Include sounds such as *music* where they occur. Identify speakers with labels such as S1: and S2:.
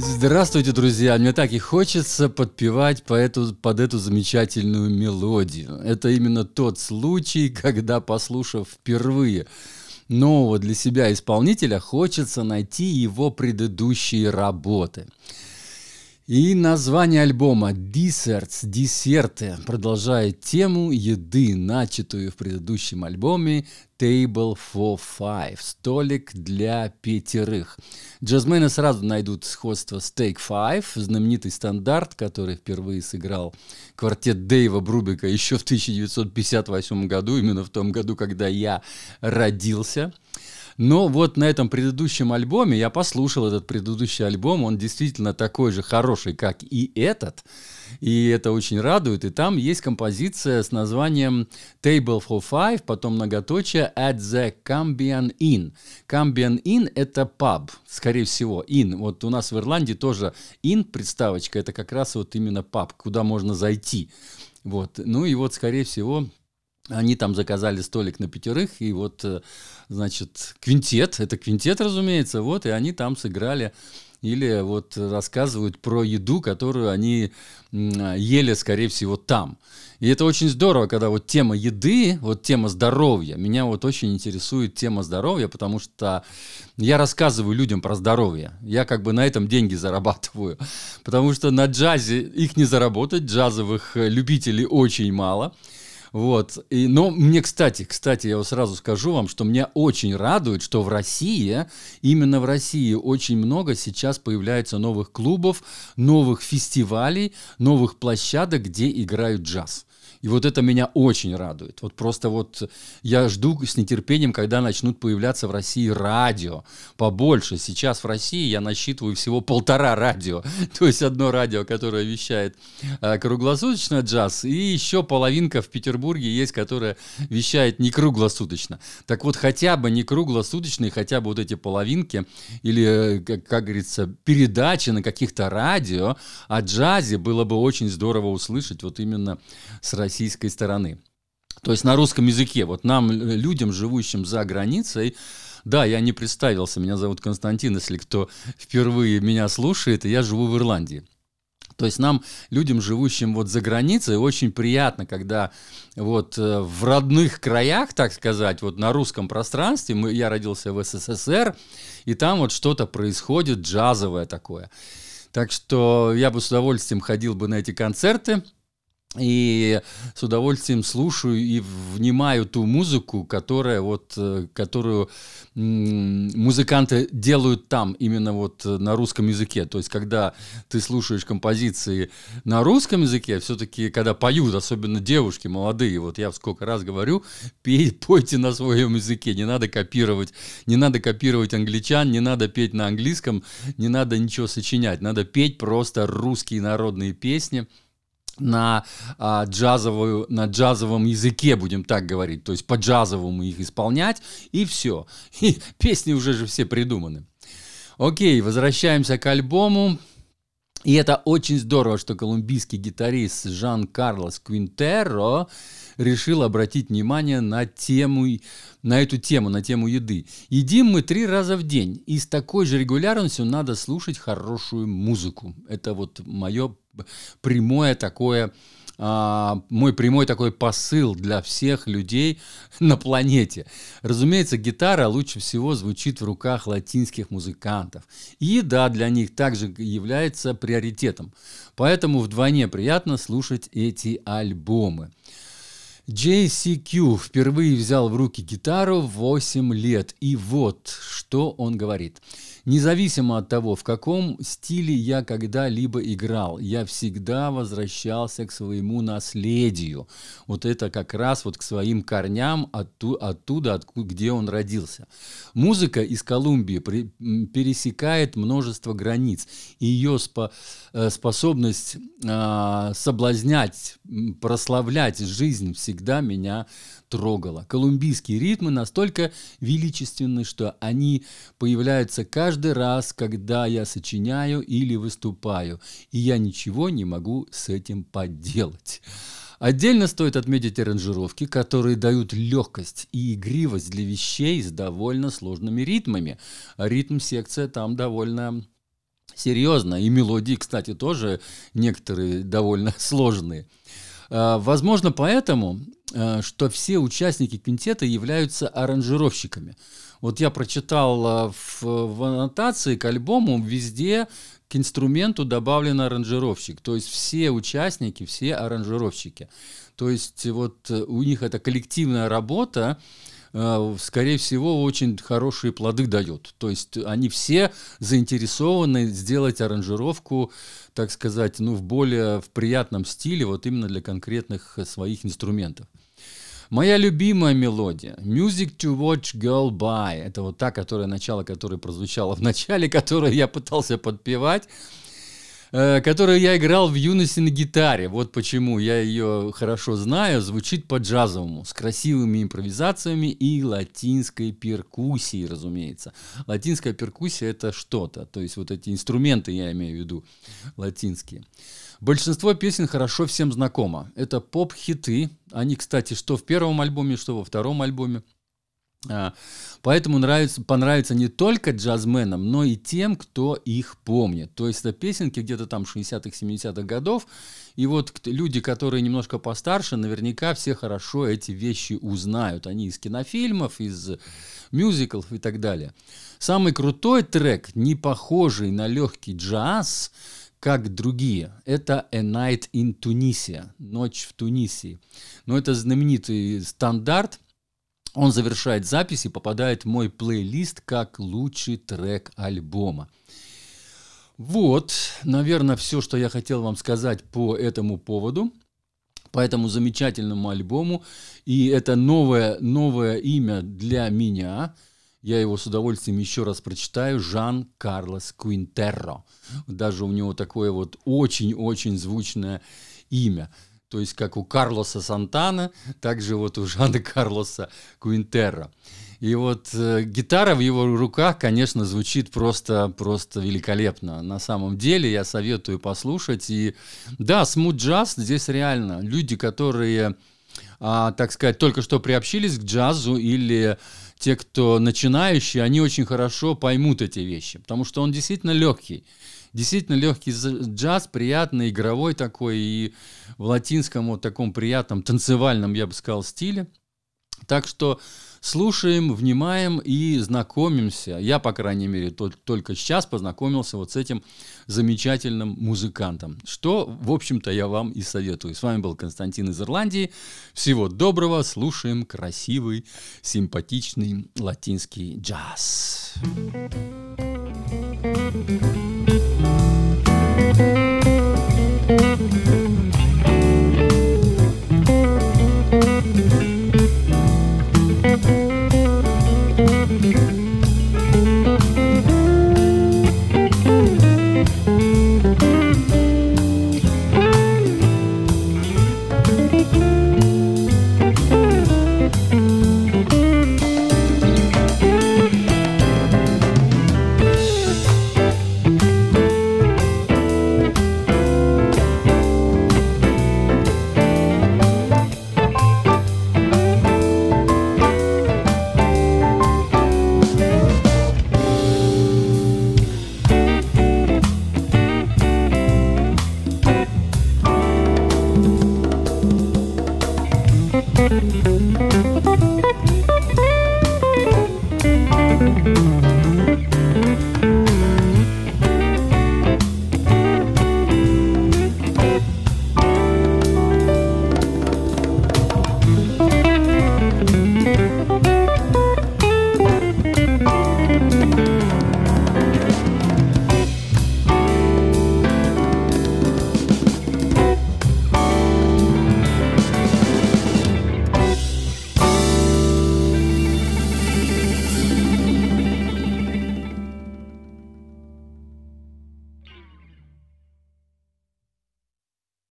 S1: Здравствуйте, друзья! Мне так и хочется подпевать по эту, под эту замечательную мелодию. Это именно тот случай, *laughs* когда, послушав впервые нового для себя исполнителя, хочется найти его предыдущие работы. И название альбома «Desserts», «Десерты» продолжает тему еды, начатую в предыдущем альбоме «Table for Five» – «Столик для пятерых». Джазмены сразу найдут сходство с «Take Five», знаменитый стандарт, который впервые сыграл квартет Дэйва Брубика еще в 1958 году, именно в том году, когда я родился – но вот на этом предыдущем альбоме, я послушал этот предыдущий альбом, он действительно такой же хороший, как и этот. И это очень радует. И там есть композиция с названием Table for Five, потом многоточие At the Cambian Inn. Cambian Inn – это паб, скорее всего, Inn. Вот у нас в Ирландии тоже Inn, приставочка, это как раз вот именно паб, куда можно зайти. Вот. Ну и вот, скорее всего, они там заказали столик на пятерых, и вот, э, значит, квинтет, это квинтет, разумеется, вот, и они там сыграли или вот рассказывают про еду, которую они ели, скорее всего, там. И это очень здорово, когда вот тема еды, вот тема здоровья, меня вот очень интересует тема здоровья, потому что я рассказываю людям про здоровье. Я как бы на этом деньги зарабатываю, *laughs* потому что на джазе их не заработать, джазовых э, любителей очень мало – вот. И, но мне, кстати, кстати, я вот сразу скажу вам, что меня очень радует, что в России, именно в России очень много сейчас появляется новых клубов, новых фестивалей, новых площадок, где играют джаз. И вот это меня очень радует. Вот просто вот я жду с нетерпением, когда начнут появляться в России радио побольше. Сейчас в России я насчитываю всего полтора радио. *laughs* То есть одно радио, которое вещает э, круглосуточно джаз, и еще половинка в Петербурге есть, которая вещает не круглосуточно. Так вот, хотя бы не круглосуточные, хотя бы вот эти половинки или, как, как говорится, передачи на каких-то радио о джазе было бы очень здорово услышать вот именно с российской стороны. То есть на русском языке. Вот нам, людям, живущим за границей, да, я не представился, меня зовут Константин, если кто впервые меня слушает, и я живу в Ирландии. То есть нам, людям, живущим вот за границей, очень приятно, когда вот э, в родных краях, так сказать, вот на русском пространстве, мы, я родился в СССР, и там вот что-то происходит джазовое такое. Так что я бы с удовольствием ходил бы на эти концерты, и с удовольствием слушаю и внимаю ту музыку, которая вот, э, которую музыканты делают там, именно вот на русском языке. То есть, когда ты слушаешь композиции на русском языке, все-таки, когда поют, особенно девушки молодые, вот я сколько раз говорю, *laughs* пей, пойте на своем языке, не надо копировать, не надо копировать англичан, не надо петь на английском, не надо ничего сочинять, надо петь просто русские народные песни – на, а, джазовую, на джазовом языке, будем так говорить, то есть по джазовому их исполнять, и все. *laughs* И песни уже же все придуманы. Окей, возвращаемся к альбому. И это очень здорово, что колумбийский гитарист Жан Карлос Квинтеро решил обратить внимание на тему, на эту тему, на тему еды. Едим мы три раза в день, и с такой же регулярностью надо слушать хорошую музыку. Это вот мое прямое такое а, мой прямой такой посыл для всех людей на планете. Разумеется, гитара лучше всего звучит в руках латинских музыкантов. И да, для них также является приоритетом. Поэтому вдвойне приятно слушать эти альбомы. JCQ впервые взял в руки гитару в 8 лет. И вот, что он говорит. Независимо от того, в каком стиле я когда-либо играл, я всегда возвращался к своему наследию. Вот это как раз вот к своим корням отту, оттуда, откуда, где он родился. Музыка из Колумбии при, пересекает множество границ. И ее спо, э, способность э, соблазнять, прославлять жизнь всегда меня трогала. Колумбийские ритмы настолько величественны, что они появляются каждый раз, когда я сочиняю или выступаю, и я ничего не могу с этим поделать. Отдельно стоит отметить аранжировки, которые дают легкость и игривость для вещей с довольно сложными ритмами. Ритм-секция там довольно Серьезно. И мелодии, кстати, тоже некоторые довольно *laughs* сложные. А, возможно, поэтому, а, что все участники квинтета являются аранжировщиками. Вот я прочитал а, в, в аннотации к альбому везде к инструменту добавлен аранжировщик. То есть все участники, все аранжировщики. То есть вот у них это коллективная работа, Э, скорее всего, очень хорошие плоды дает. То есть они все заинтересованы сделать аранжировку, так сказать, ну, в более в приятном стиле, вот именно для конкретных своих инструментов. Моя любимая мелодия Music to Watch Girl By. Это вот та, которая начало, которая прозвучала в начале, которую я пытался подпевать. Э, которую я играл в юности на гитаре. Вот почему я ее хорошо знаю. Звучит по-джазовому, с красивыми импровизациями и латинской перкуссией, разумеется. Латинская перкуссия – это что-то. То есть вот эти инструменты, я имею в виду, латинские. Большинство песен хорошо всем знакомо. Это поп-хиты. Они, кстати, что в первом альбоме, что во втором альбоме – поэтому нравится, понравится не только джазменам, но и тем, кто их помнит. То есть это песенки где-то там 60-х, 70-х годов. И вот люди, которые немножко постарше, наверняка все хорошо эти вещи узнают. Они из кинофильмов, из мюзиклов и так далее. Самый крутой трек, не похожий на легкий джаз, как другие. Это A Night in Tunisia, Ночь в Тунисии. Но это знаменитый стандарт – он завершает запись и попадает в мой плейлист как лучший трек альбома. Вот, наверное, все, что я хотел вам сказать по этому поводу, по этому замечательному альбому. И это новое, новое имя для меня. Я его с удовольствием еще раз прочитаю. Жан Карлос Куинтерро. Даже у него такое вот очень-очень звучное имя. То есть как у Карлоса Сантана, *laughs* так же вот у Жана Карлоса Куинтерра. И вот э, гитара в его руках, конечно, звучит просто, просто великолепно. На самом деле я советую послушать. И да, смут джаз здесь реально. Люди, которые, а, так сказать, только что приобщились к джазу или те, кто начинающие, они очень хорошо поймут эти вещи, потому что он действительно легкий действительно легкий джаз, приятный, игровой такой, и в латинском вот таком приятном танцевальном, я бы сказал, стиле. Так что слушаем, внимаем и знакомимся. Я, по крайней мере, только сейчас познакомился вот с этим замечательным музыкантом, что, в общем-то, я вам и советую. С вами был Константин из Ирландии. Всего доброго, слушаем красивый, симпатичный латинский джаз. thank you